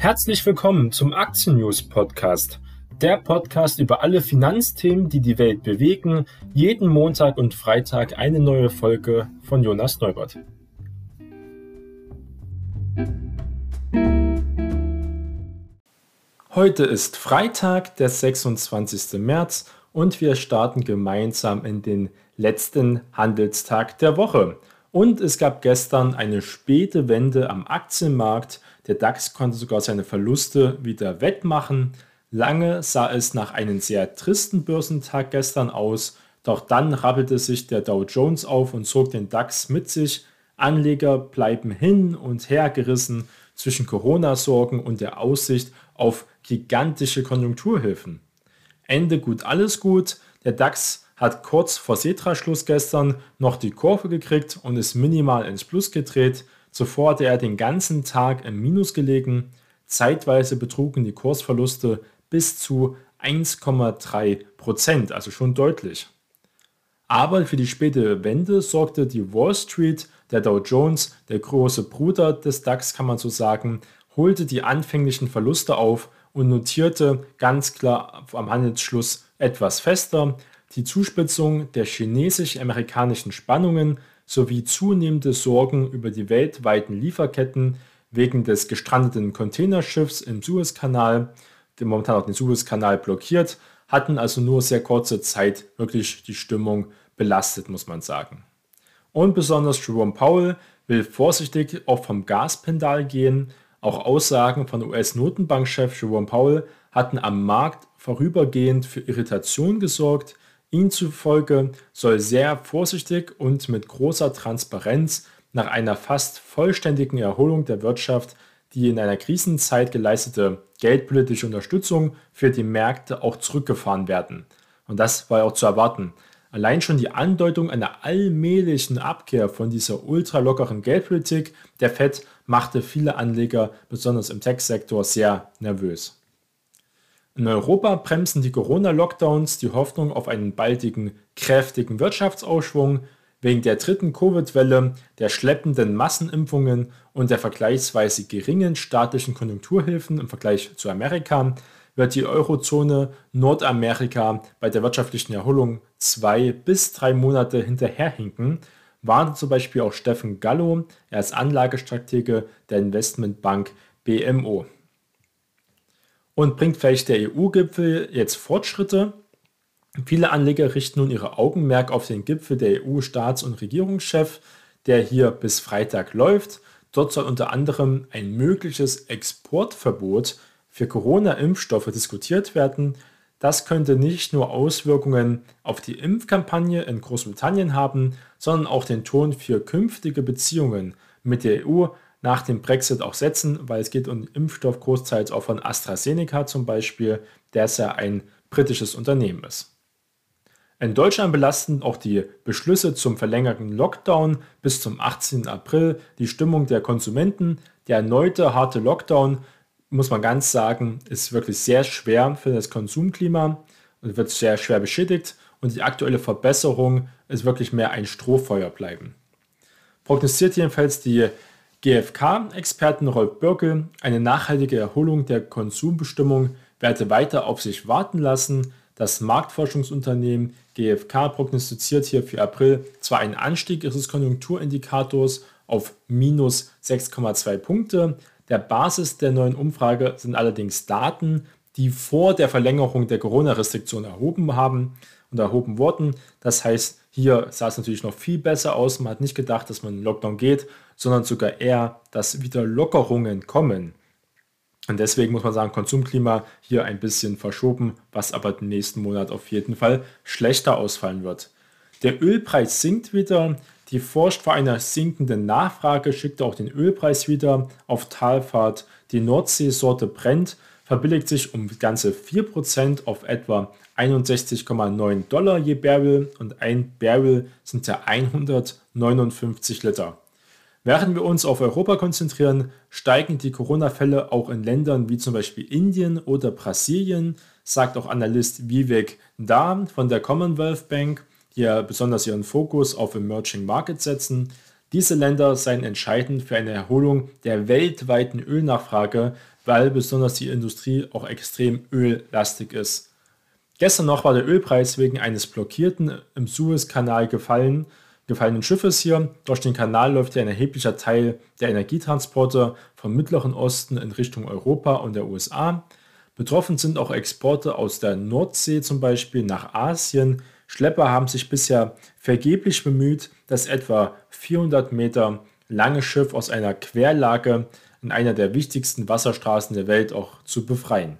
Herzlich willkommen zum Aktien News Podcast. Der Podcast über alle Finanzthemen, die die Welt bewegen. Jeden Montag und Freitag eine neue Folge von Jonas Neubert. Heute ist Freitag, der 26. März und wir starten gemeinsam in den letzten Handelstag der Woche. Und es gab gestern eine späte Wende am Aktienmarkt. Der DAX konnte sogar seine Verluste wieder wettmachen. Lange sah es nach einem sehr tristen Börsentag gestern aus, doch dann rappelte sich der Dow Jones auf und zog den DAX mit sich. Anleger bleiben hin und her gerissen zwischen Corona-Sorgen und der Aussicht auf gigantische Konjunkturhilfen. Ende gut, alles gut. Der DAX hat kurz vor Setra-Schluss gestern noch die Kurve gekriegt und ist minimal ins Plus gedreht. Zuvor hatte er den ganzen Tag im Minus gelegen. Zeitweise betrugen die Kursverluste bis zu 1,3 Prozent, also schon deutlich. Aber für die späte Wende sorgte die Wall Street, der Dow Jones, der große Bruder des DAX, kann man so sagen, holte die anfänglichen Verluste auf und notierte ganz klar am Handelsschluss etwas fester. Die Zuspitzung der chinesisch-amerikanischen Spannungen sowie zunehmende Sorgen über die weltweiten Lieferketten wegen des gestrandeten Containerschiffs im Suezkanal, der momentan auch den Suezkanal blockiert, hatten also nur sehr kurze Zeit wirklich die Stimmung belastet, muss man sagen. Und besonders Jerome Powell will vorsichtig auch vom Gaspendal gehen auch Aussagen von US-Notenbankchef Jerome Powell hatten am Markt vorübergehend für Irritation gesorgt. Ihm zufolge soll sehr vorsichtig und mit großer Transparenz nach einer fast vollständigen Erholung der Wirtschaft die in einer Krisenzeit geleistete geldpolitische Unterstützung für die Märkte auch zurückgefahren werden. Und das war auch zu erwarten. Allein schon die Andeutung einer allmählichen Abkehr von dieser ultralockeren Geldpolitik der Fed machte viele Anleger, besonders im Tech-Sektor, sehr nervös. In Europa bremsen die Corona-Lockdowns die Hoffnung auf einen baldigen, kräftigen Wirtschaftsausschwung. Wegen der dritten Covid-Welle, der schleppenden Massenimpfungen und der vergleichsweise geringen staatlichen Konjunkturhilfen im Vergleich zu Amerika wird die Eurozone Nordamerika bei der wirtschaftlichen Erholung zwei bis drei Monate hinterherhinken, warnte zum Beispiel auch Steffen Gallo, er ist Anlagestratege der Investmentbank BMO. Und bringt vielleicht der EU-Gipfel jetzt Fortschritte? Viele Anleger richten nun ihre Augenmerk auf den Gipfel der EU-Staats- und Regierungschef, der hier bis Freitag läuft. Dort soll unter anderem ein mögliches Exportverbot für Corona-Impfstoffe diskutiert werden. Das könnte nicht nur Auswirkungen auf die Impfkampagne in Großbritannien haben, sondern auch den Ton für künftige Beziehungen mit der EU nach dem Brexit auch setzen, weil es geht um Impfstoff großteils auch von AstraZeneca zum Beispiel, der es ja ein britisches Unternehmen ist. In Deutschland belasten auch die Beschlüsse zum verlängerten Lockdown bis zum 18. April die Stimmung der Konsumenten. Der erneute harte Lockdown muss man ganz sagen, ist wirklich sehr schwer für das Konsumklima und wird sehr schwer beschädigt und die aktuelle Verbesserung ist wirklich mehr ein Strohfeuer bleiben. Prognostiziert jedenfalls die GfK-Experten Rolf Birkel, eine nachhaltige Erholung der Konsumbestimmung werde weiter auf sich warten lassen. Das Marktforschungsunternehmen GfK prognostiziert hier für April zwar einen Anstieg ihres Konjunkturindikators auf minus 6,2 Punkte, der Basis der neuen Umfrage sind allerdings Daten, die vor der Verlängerung der Corona-Restriktion erhoben haben und erhoben wurden. Das heißt, hier sah es natürlich noch viel besser aus. Man hat nicht gedacht, dass man in Lockdown geht, sondern sogar eher, dass wieder Lockerungen kommen. Und deswegen muss man sagen, Konsumklima hier ein bisschen verschoben, was aber den nächsten Monat auf jeden Fall schlechter ausfallen wird. Der Ölpreis sinkt wieder. Die forscht vor einer sinkenden Nachfrage, schickt auch den Ölpreis wieder auf Talfahrt. Die Nordseesorte brennt, verbilligt sich um ganze 4% auf etwa 61,9 Dollar je Barrel und ein Barrel sind ja 159 Liter. Während wir uns auf Europa konzentrieren, steigen die Corona-Fälle auch in Ländern wie zum Beispiel Indien oder Brasilien, sagt auch Analyst Vivek Da von der Commonwealth Bank die ja besonders ihren Fokus auf Emerging Markets setzen. Diese Länder seien entscheidend für eine Erholung der weltweiten Ölnachfrage, weil besonders die Industrie auch extrem öllastig ist. Gestern noch war der Ölpreis wegen eines blockierten im Suezkanal gefallen, gefallenen Schiffes hier. Durch den Kanal läuft ja ein erheblicher Teil der Energietransporte vom Mittleren Osten in Richtung Europa und der USA. Betroffen sind auch Exporte aus der Nordsee zum Beispiel nach Asien. Schlepper haben sich bisher vergeblich bemüht, das etwa 400 Meter lange Schiff aus einer Querlage in einer der wichtigsten Wasserstraßen der Welt auch zu befreien.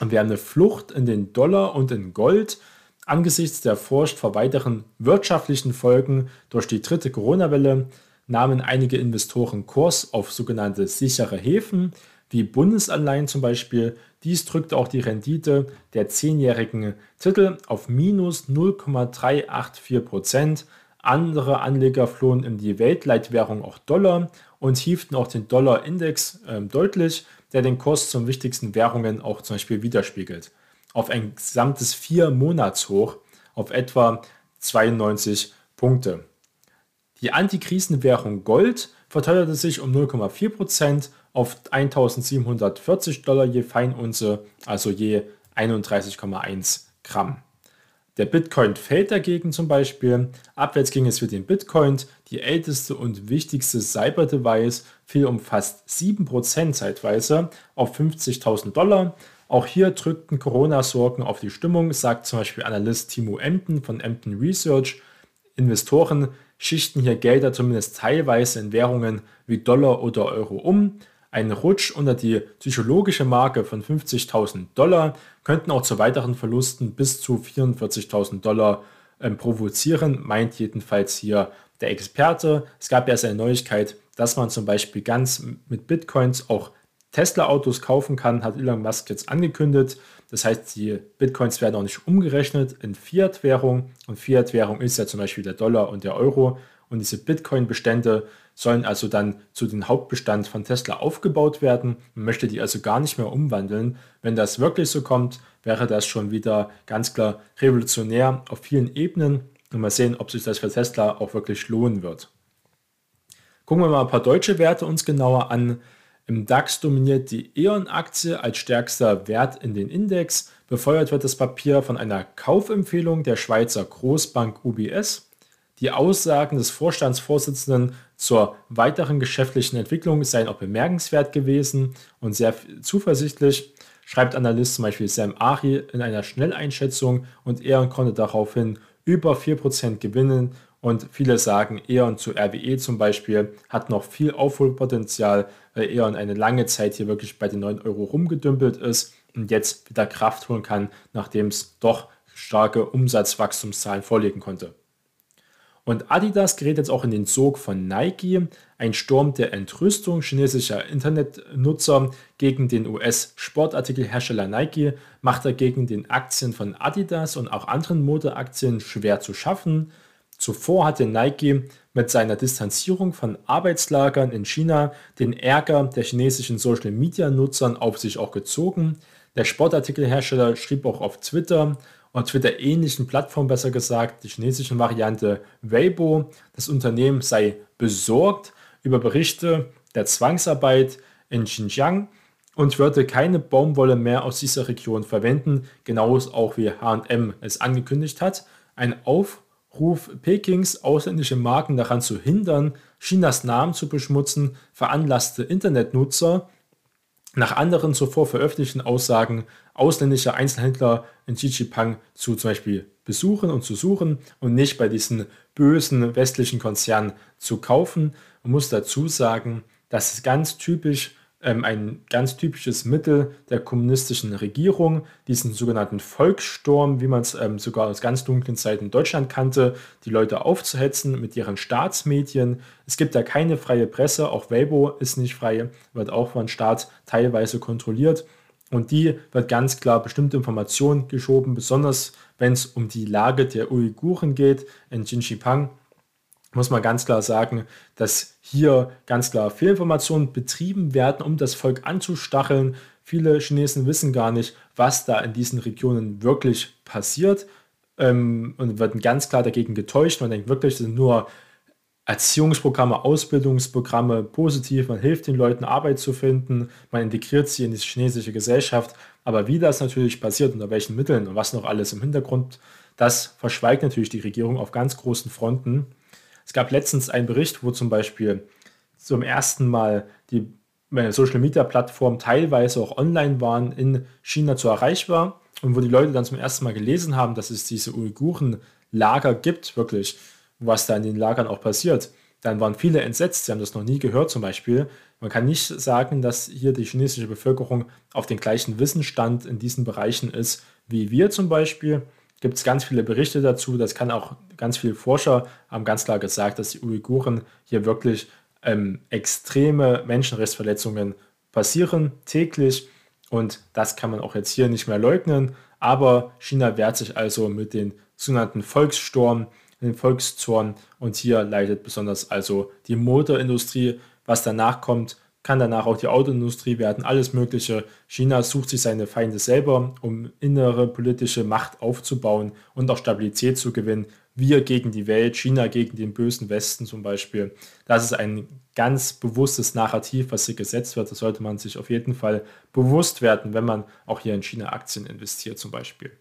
Und wir haben eine Flucht in den Dollar und in Gold angesichts der Furcht vor weiteren wirtschaftlichen Folgen durch die dritte Corona-Welle nahmen einige Investoren Kurs auf sogenannte sichere Häfen, wie Bundesanleihen zum Beispiel. Dies drückte auch die Rendite der zehnjährigen Titel auf minus 0,384 Prozent. Andere Anleger flohen in die Weltleitwährung auch Dollar und hieften auch den Dollar-Index äh, deutlich, der den Kurs zum wichtigsten Währungen auch zum Beispiel widerspiegelt. Auf ein gesamtes vier Monatshoch auf etwa 92 Punkte. Die Antikrisenwährung Gold verteuerte sich um 0,4% auf 1740 Dollar je Feinunze, also je 31,1 Gramm. Der Bitcoin fällt dagegen zum Beispiel. Abwärts ging es für den Bitcoin. Die älteste und wichtigste Cyber-Device fiel um fast 7% zeitweise auf 50.000 Dollar. Auch hier drückten Corona-Sorgen auf die Stimmung, sagt zum Beispiel Analyst Timo Emden von Emden Research. Investoren schichten hier Gelder zumindest teilweise in Währungen wie Dollar oder Euro um. Ein Rutsch unter die psychologische Marke von 50.000 Dollar könnten auch zu weiteren Verlusten bis zu 44.000 Dollar äh, provozieren, meint jedenfalls hier der Experte. Es gab ja eine Neuigkeit, dass man zum Beispiel ganz mit Bitcoins auch Tesla-Autos kaufen kann, hat Elon Musk jetzt angekündigt. Das heißt, die Bitcoins werden auch nicht umgerechnet in Fiat-Währung. Und Fiat-Währung ist ja zum Beispiel der Dollar und der Euro. Und diese Bitcoin-Bestände sollen also dann zu den Hauptbestand von Tesla aufgebaut werden. Man möchte die also gar nicht mehr umwandeln. Wenn das wirklich so kommt, wäre das schon wieder ganz klar revolutionär auf vielen Ebenen. Und mal sehen, ob sich das für Tesla auch wirklich lohnen wird. Gucken wir mal ein paar deutsche Werte uns genauer an. Im DAX dominiert die E.ON-Aktie als stärkster Wert in den Index. Befeuert wird das Papier von einer Kaufempfehlung der Schweizer Großbank UBS. Die Aussagen des Vorstandsvorsitzenden zur weiteren geschäftlichen Entwicklung seien auch bemerkenswert gewesen und sehr zuversichtlich, schreibt Analyst zum Beispiel Sam Ari in einer Schnelleinschätzung und er konnte daraufhin über 4% gewinnen und viele sagen, E.ON zu RWE zum Beispiel hat noch viel Aufholpotenzial, weil E.ON eine lange Zeit hier wirklich bei den 9 Euro rumgedümpelt ist und jetzt wieder Kraft holen kann, nachdem es doch starke Umsatzwachstumszahlen vorlegen konnte. Und Adidas gerät jetzt auch in den Sog von Nike. Ein Sturm der Entrüstung chinesischer Internetnutzer gegen den US-Sportartikelhersteller Nike macht dagegen den Aktien von Adidas und auch anderen Modeaktien schwer zu schaffen. Zuvor hatte Nike mit seiner Distanzierung von Arbeitslagern in China den Ärger der chinesischen Social-Media-Nutzern auf sich auch gezogen. Der Sportartikelhersteller schrieb auch auf Twitter, und Twitter-ähnlichen Plattform besser gesagt, die chinesischen Variante Weibo. Das Unternehmen sei besorgt über Berichte der Zwangsarbeit in Xinjiang und würde keine Baumwolle mehr aus dieser Region verwenden, genauso auch wie HM es angekündigt hat. Ein Aufruf Pekings, ausländische Marken daran zu hindern, Chinas Namen zu beschmutzen, veranlasste Internetnutzer, nach anderen zuvor veröffentlichten Aussagen ausländische Einzelhändler in Xixipang zu zum Beispiel besuchen und zu suchen und nicht bei diesen bösen westlichen Konzernen zu kaufen. Man muss dazu sagen, dass es ganz typisch ein ganz typisches Mittel der kommunistischen Regierung, diesen sogenannten Volkssturm, wie man es ähm, sogar aus ganz dunklen Zeiten in Deutschland kannte, die Leute aufzuhetzen mit ihren Staatsmedien. Es gibt da keine freie Presse, auch Weibo ist nicht frei, wird auch von Staat teilweise kontrolliert. Und die wird ganz klar bestimmte Informationen geschoben, besonders wenn es um die Lage der Uiguren geht in Xinjiang muss man ganz klar sagen, dass hier ganz klar Fehlinformationen betrieben werden, um das Volk anzustacheln. Viele Chinesen wissen gar nicht, was da in diesen Regionen wirklich passiert ähm, und werden ganz klar dagegen getäuscht. Man denkt wirklich, das sind nur Erziehungsprogramme, Ausbildungsprogramme positiv, man hilft den Leuten Arbeit zu finden, man integriert sie in die chinesische Gesellschaft, aber wie das natürlich passiert, unter welchen Mitteln und was noch alles im Hintergrund, das verschweigt natürlich die Regierung auf ganz großen Fronten. Es gab letztens einen Bericht, wo zum Beispiel zum ersten Mal die äh, Social Media Plattformen teilweise auch online waren, in China zu erreichbar und wo die Leute dann zum ersten Mal gelesen haben, dass es diese Uiguren-Lager gibt, wirklich, was da in den Lagern auch passiert. Dann waren viele entsetzt, sie haben das noch nie gehört zum Beispiel. Man kann nicht sagen, dass hier die chinesische Bevölkerung auf den gleichen Wissensstand in diesen Bereichen ist wie wir zum Beispiel. Gibt es ganz viele Berichte dazu, das kann auch ganz viele Forscher haben ganz klar gesagt, dass die Uiguren hier wirklich ähm, extreme Menschenrechtsverletzungen passieren täglich und das kann man auch jetzt hier nicht mehr leugnen. Aber China wehrt sich also mit den sogenannten Volkssturm, den Volkszorn und hier leidet besonders also die Motorindustrie. Was danach kommt, kann danach auch die Autoindustrie werden, alles Mögliche. China sucht sich seine Feinde selber, um innere politische Macht aufzubauen und auch Stabilität zu gewinnen wir gegen die Welt, China gegen den bösen Westen zum Beispiel. Das ist ein ganz bewusstes Narrativ, was hier gesetzt wird. Das sollte man sich auf jeden Fall bewusst werden, wenn man auch hier in China Aktien investiert zum Beispiel.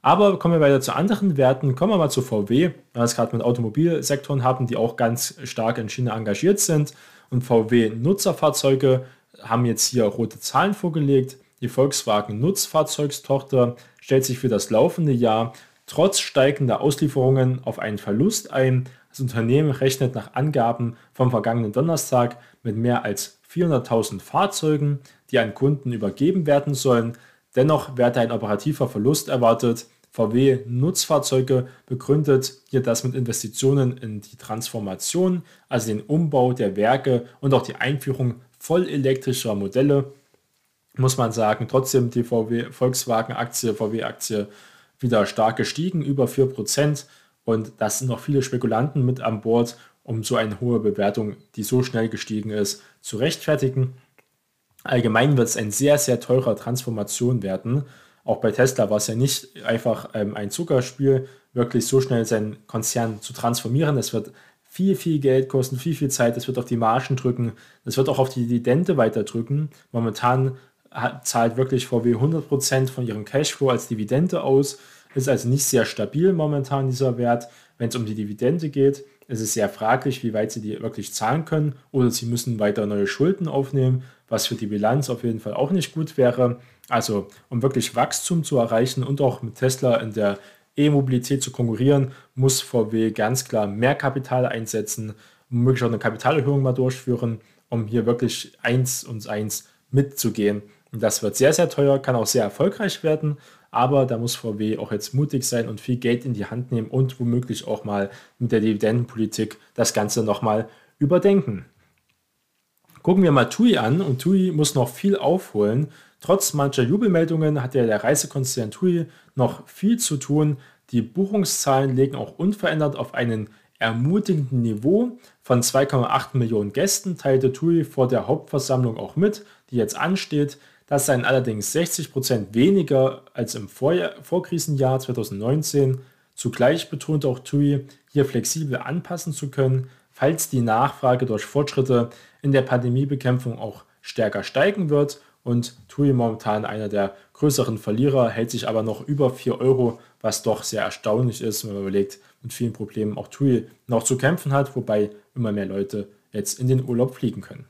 Aber kommen wir weiter zu anderen Werten. Kommen wir mal zu VW, weil wir es gerade mit Automobilsektoren haben, die auch ganz stark in China engagiert sind. Und VW-Nutzerfahrzeuge haben jetzt hier rote Zahlen vorgelegt. Die Volkswagen Nutzfahrzeugstochter stellt sich für das laufende Jahr trotz steigender Auslieferungen auf einen Verlust ein. Das Unternehmen rechnet nach Angaben vom vergangenen Donnerstag mit mehr als 400.000 Fahrzeugen, die an Kunden übergeben werden sollen. Dennoch werde ein operativer Verlust erwartet. VW Nutzfahrzeuge begründet hier das mit Investitionen in die Transformation, also den Umbau der Werke und auch die Einführung vollelektrischer Modelle. Muss man sagen, trotzdem die VW Volkswagen Aktie, VW Aktie wieder stark gestiegen, über 4%. Und da sind noch viele Spekulanten mit an Bord, um so eine hohe Bewertung, die so schnell gestiegen ist, zu rechtfertigen. Allgemein wird es ein sehr, sehr teurer Transformation werden. Auch bei Tesla war es ja nicht einfach ähm, ein Zuckerspiel, wirklich so schnell seinen Konzern zu transformieren. Es wird viel, viel Geld kosten, viel, viel Zeit. Es wird auf die Margen drücken. Es wird auch auf die Dividende weiter drücken. Momentan hat, zahlt wirklich VW 100% von ihrem Cashflow als Dividende aus. Ist also nicht sehr stabil momentan dieser Wert. Wenn es um die Dividende geht, ist es sehr fraglich, wie weit sie die wirklich zahlen können. Oder sie müssen weiter neue Schulden aufnehmen, was für die Bilanz auf jeden Fall auch nicht gut wäre. Also um wirklich Wachstum zu erreichen und auch mit Tesla in der E-Mobilität zu konkurrieren, muss VW ganz klar mehr Kapital einsetzen, möglicherweise auch eine Kapitalerhöhung mal durchführen, um hier wirklich eins und eins mitzugehen. Und das wird sehr, sehr teuer, kann auch sehr erfolgreich werden, aber da muss VW auch jetzt mutig sein und viel Geld in die Hand nehmen und womöglich auch mal mit der Dividendenpolitik das Ganze nochmal überdenken. Gucken wir mal TUI an und TUI muss noch viel aufholen. Trotz mancher Jubelmeldungen hat ja der Reisekonzern TUI noch viel zu tun. Die Buchungszahlen legen auch unverändert auf einen ermutigenden Niveau. Von 2,8 Millionen Gästen teilte TUI vor der Hauptversammlung auch mit, die jetzt ansteht. Das seien allerdings 60 Prozent weniger als im Vorjahr, Vorkrisenjahr 2019. Zugleich betonte auch TUI, hier flexibel anpassen zu können, falls die Nachfrage durch Fortschritte in der Pandemiebekämpfung auch stärker steigen wird. Und TUI momentan einer der größeren Verlierer, hält sich aber noch über 4 Euro, was doch sehr erstaunlich ist, wenn man überlegt, mit vielen Problemen auch TUI noch zu kämpfen hat, wobei immer mehr Leute jetzt in den Urlaub fliegen können.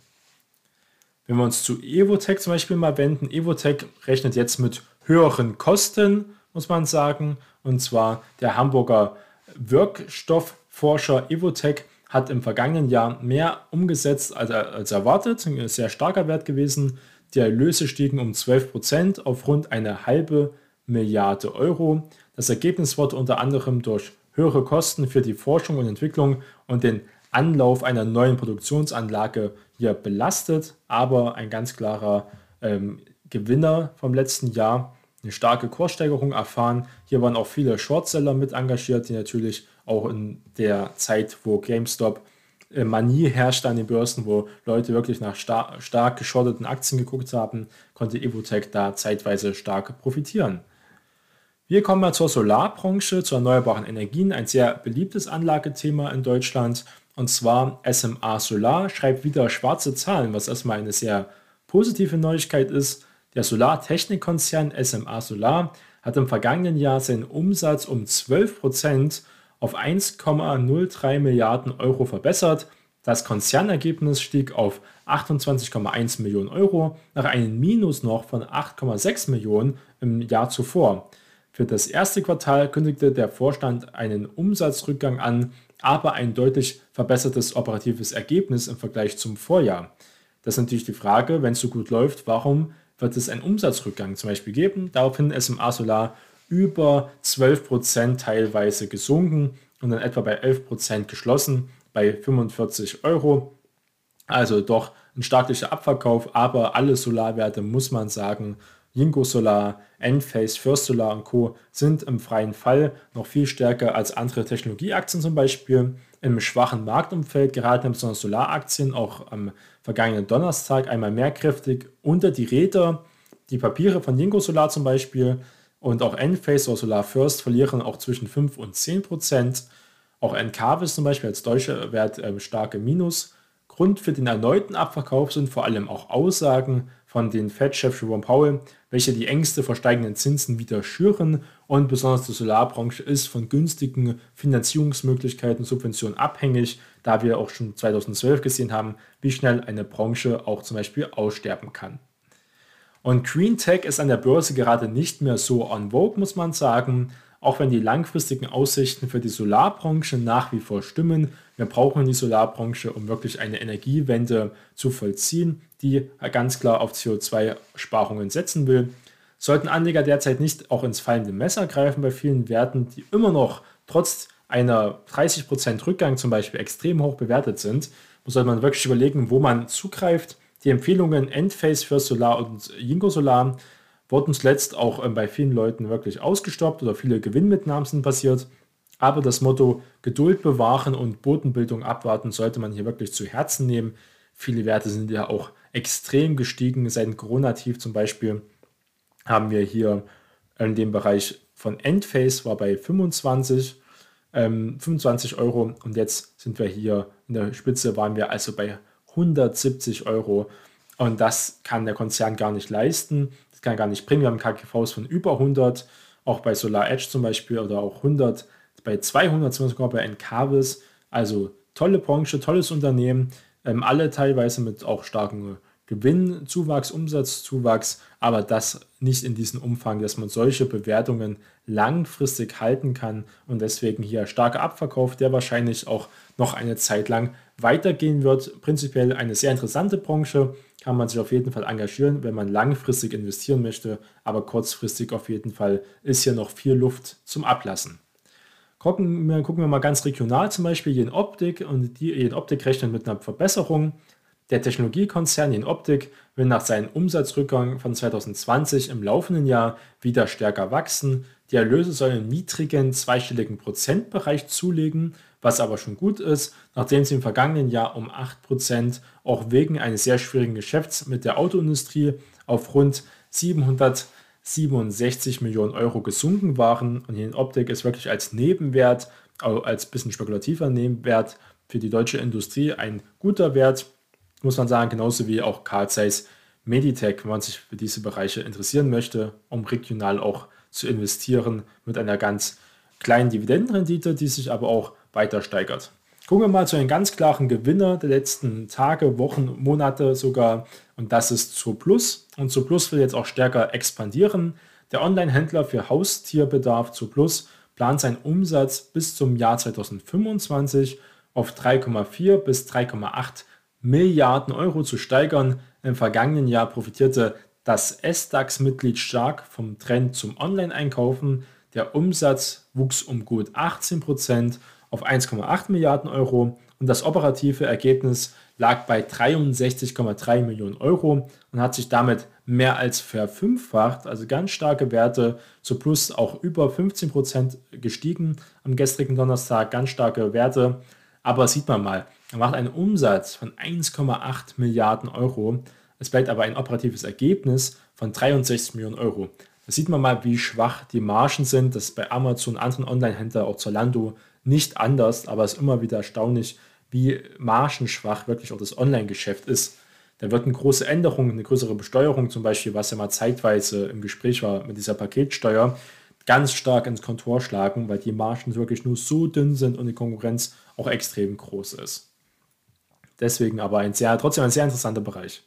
Wenn wir uns zu Evotech zum Beispiel mal wenden, Evotech rechnet jetzt mit höheren Kosten, muss man sagen. Und zwar der Hamburger Wirkstoffforscher Evotech hat im vergangenen Jahr mehr umgesetzt als, als erwartet. Ein sehr starker Wert gewesen. Die Erlöse stiegen um 12% auf rund eine halbe Milliarde Euro. Das Ergebnis wurde unter anderem durch höhere Kosten für die Forschung und Entwicklung und den Anlauf einer neuen Produktionsanlage hier belastet, aber ein ganz klarer ähm, Gewinner vom letzten Jahr. Eine starke Kurssteigerung erfahren. Hier waren auch viele Shortseller mit engagiert, die natürlich auch in der Zeit, wo GameStop äh, Manie herrschte an den Börsen, wo Leute wirklich nach star stark geschorteten Aktien geguckt haben, konnte Evotech da zeitweise stark profitieren. Wir kommen mal zur Solarbranche, zu erneuerbaren Energien, ein sehr beliebtes Anlagethema in Deutschland. Und zwar SMA Solar schreibt wieder schwarze Zahlen, was erstmal eine sehr positive Neuigkeit ist. Der Solartechnikkonzern SMA Solar hat im vergangenen Jahr seinen Umsatz um 12% auf 1,03 Milliarden Euro verbessert. Das Konzernergebnis stieg auf 28,1 Millionen Euro nach einem Minus noch von 8,6 Millionen im Jahr zuvor. Für das erste Quartal kündigte der Vorstand einen Umsatzrückgang an, aber ein deutlich verbessertes operatives Ergebnis im Vergleich zum Vorjahr. Das ist natürlich die Frage, wenn es so gut läuft, warum wird es einen Umsatzrückgang zum Beispiel geben? Daraufhin SMA Solar über 12% teilweise gesunken und dann etwa bei 11% geschlossen bei 45 Euro. Also doch ein staatlicher Abverkauf, aber alle Solarwerte muss man sagen, Jinko Solar, Enphase, First Solar und Co. sind im freien Fall noch viel stärker als andere Technologieaktien zum Beispiel. Im schwachen Marktumfeld geraten besonders Solaraktien auch am vergangenen Donnerstag einmal mehr kräftig unter die Räder. Die Papiere von Jinko Solar zum Beispiel und auch Enphase oder Solar First verlieren auch zwischen 5 und 10 Prozent. Auch Encarvis zum Beispiel als deutscher Wert äh, starke Minus. Grund für den erneuten Abverkauf sind vor allem auch Aussagen von den Fed-Chef Jerome Powell, welche die Ängste vor steigenden Zinsen wieder schüren und besonders die Solarbranche ist von günstigen Finanzierungsmöglichkeiten, Subventionen abhängig, da wir auch schon 2012 gesehen haben, wie schnell eine Branche auch zum Beispiel aussterben kann. Und Green Tech ist an der Börse gerade nicht mehr so on vogue, muss man sagen auch wenn die langfristigen Aussichten für die Solarbranche nach wie vor stimmen. Wir brauchen die Solarbranche, um wirklich eine Energiewende zu vollziehen, die ganz klar auf CO2-Sparungen setzen will. Sollten Anleger derzeit nicht auch ins fallende Messer greifen bei vielen Werten, die immer noch trotz einer 30% Rückgang zum Beispiel extrem hoch bewertet sind, sollte man wirklich überlegen, wo man zugreift. Die Empfehlungen Endphase für Solar und Jingo Solar wurden zuletzt auch ähm, bei vielen Leuten wirklich ausgestoppt oder viele Gewinnmitnahmen sind passiert. Aber das Motto Geduld bewahren und Bodenbildung abwarten sollte man hier wirklich zu Herzen nehmen. Viele Werte sind ja auch extrem gestiegen. Seit Corona-Tief zum Beispiel haben wir hier in dem Bereich von Endphase war bei 25, ähm, 25 Euro und jetzt sind wir hier in der Spitze, waren wir also bei 170 Euro. Und das kann der Konzern gar nicht leisten kann gar nicht bringen. Wir haben KGVs von über 100, auch bei Solar Edge zum Beispiel, oder auch 100, bei 200 sogar bei Encarvis. Also tolle Branche, tolles Unternehmen, ähm, alle teilweise mit auch starkem Gewinnzuwachs, Umsatzzuwachs, aber das nicht in diesem Umfang, dass man solche Bewertungen langfristig halten kann und deswegen hier starker Abverkauf, der wahrscheinlich auch noch eine Zeit lang weitergehen wird. Prinzipiell eine sehr interessante Branche, kann man sich auf jeden Fall engagieren, wenn man langfristig investieren möchte, aber kurzfristig auf jeden Fall ist hier noch viel Luft zum Ablassen. Gucken wir, gucken wir mal ganz regional zum Beispiel in Optik und die in Optik rechnet mit einer Verbesserung. Der Technologiekonzern in Optik will nach seinem Umsatzrückgang von 2020 im laufenden Jahr wieder stärker wachsen. Die Erlöse sollen im niedrigen zweistelligen Prozentbereich zulegen, was aber schon gut ist, nachdem sie im vergangenen Jahr um 8% auch wegen eines sehr schwierigen Geschäfts mit der Autoindustrie auf rund 767 Millionen Euro gesunken waren. Und in Optik ist wirklich als Nebenwert, als bisschen spekulativer Nebenwert für die deutsche Industrie ein guter Wert, muss man sagen, genauso wie auch Carl Zeiss Meditech, wenn man sich für diese Bereiche interessieren möchte, um regional auch zu investieren mit einer ganz kleinen Dividendenrendite, die sich aber auch weiter steigert. Gucken wir mal zu einem ganz klaren Gewinner der letzten Tage, Wochen, Monate sogar. Und das ist Zooplus. Und Zooplus will jetzt auch stärker expandieren. Der Online-Händler für Haustierbedarf Zooplus plant seinen Umsatz bis zum Jahr 2025 auf 3,4 bis 3,8 Milliarden Euro zu steigern. Im vergangenen Jahr profitierte das S-DAX-Mitglied stark vom Trend zum Online-Einkaufen. Der Umsatz wuchs um gut 18 Prozent auf 1,8 Milliarden Euro und das operative Ergebnis lag bei 63,3 Millionen Euro und hat sich damit mehr als verfünffacht, also ganz starke Werte, zu plus auch über 15 Prozent gestiegen am gestrigen Donnerstag, ganz starke Werte. Aber sieht man mal, er macht einen Umsatz von 1,8 Milliarden Euro. Es bleibt aber ein operatives Ergebnis von 63 Millionen Euro. Da sieht man mal, wie schwach die Margen sind. Das ist bei Amazon, anderen Online-Händlern, auch Zalando nicht anders, aber es ist immer wieder erstaunlich, wie margenschwach wirklich auch das Online-Geschäft ist. Da wird eine große Änderung, eine größere Besteuerung zum Beispiel, was ja mal zeitweise im Gespräch war mit dieser Paketsteuer, ganz stark ins Kontor schlagen, weil die Margen wirklich nur so dünn sind und die Konkurrenz auch extrem groß ist. Deswegen aber ein sehr, trotzdem ein sehr interessanter Bereich.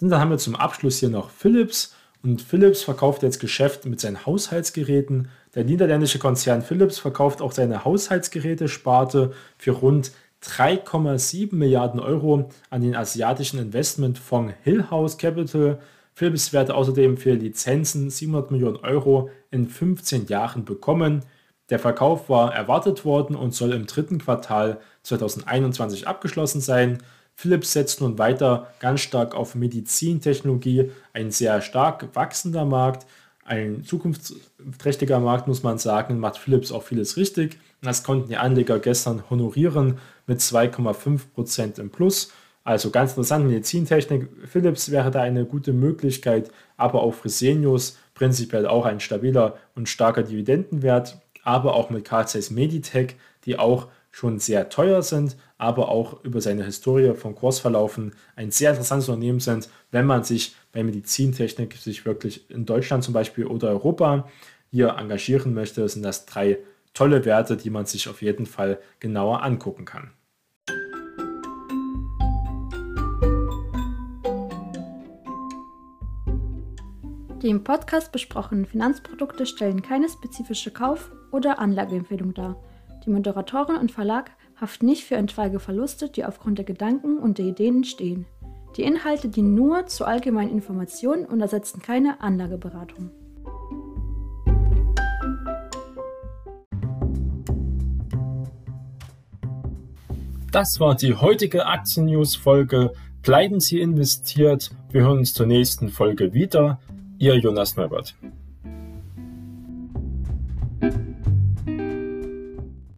Und dann haben wir zum Abschluss hier noch Philips. Und Philips verkauft jetzt Geschäft mit seinen Haushaltsgeräten. Der niederländische Konzern Philips verkauft auch seine Haushaltsgeräte-Sparte für rund 3,7 Milliarden Euro an den asiatischen Investmentfonds Hillhouse Capital. Philips werde außerdem für Lizenzen 700 Millionen Euro in 15 Jahren bekommen. Der Verkauf war erwartet worden und soll im dritten Quartal 2021 abgeschlossen sein. Philips setzt nun weiter ganz stark auf Medizintechnologie, ein sehr stark wachsender Markt, ein zukunftsträchtiger Markt, muss man sagen, macht Philips auch vieles richtig. Das konnten die Anleger gestern honorieren mit 2,5% im Plus. Also ganz interessant, Medizintechnik. Philips wäre da eine gute Möglichkeit, aber auch Fresenius prinzipiell auch ein stabiler und starker Dividendenwert, aber auch mit KCS Meditech, die auch schon sehr teuer sind, aber auch über seine Historie von Kursverlaufen ein sehr interessantes Unternehmen sind, wenn man sich bei Medizintechnik sich wirklich in Deutschland zum Beispiel oder Europa hier engagieren möchte, sind das drei tolle Werte, die man sich auf jeden Fall genauer angucken kann. Die im Podcast besprochenen Finanzprodukte stellen keine spezifische Kauf- oder Anlageempfehlung dar. Die Moderatorin und Verlag haften nicht für etwaige Verluste, die aufgrund der Gedanken und der Ideen entstehen. Die Inhalte dienen nur zur allgemeinen Information und ersetzen keine Anlageberatung. Das war die heutige Aktien-News-Folge. Bleiben Sie investiert. Wir hören uns zur nächsten Folge wieder. Ihr Jonas Neubert.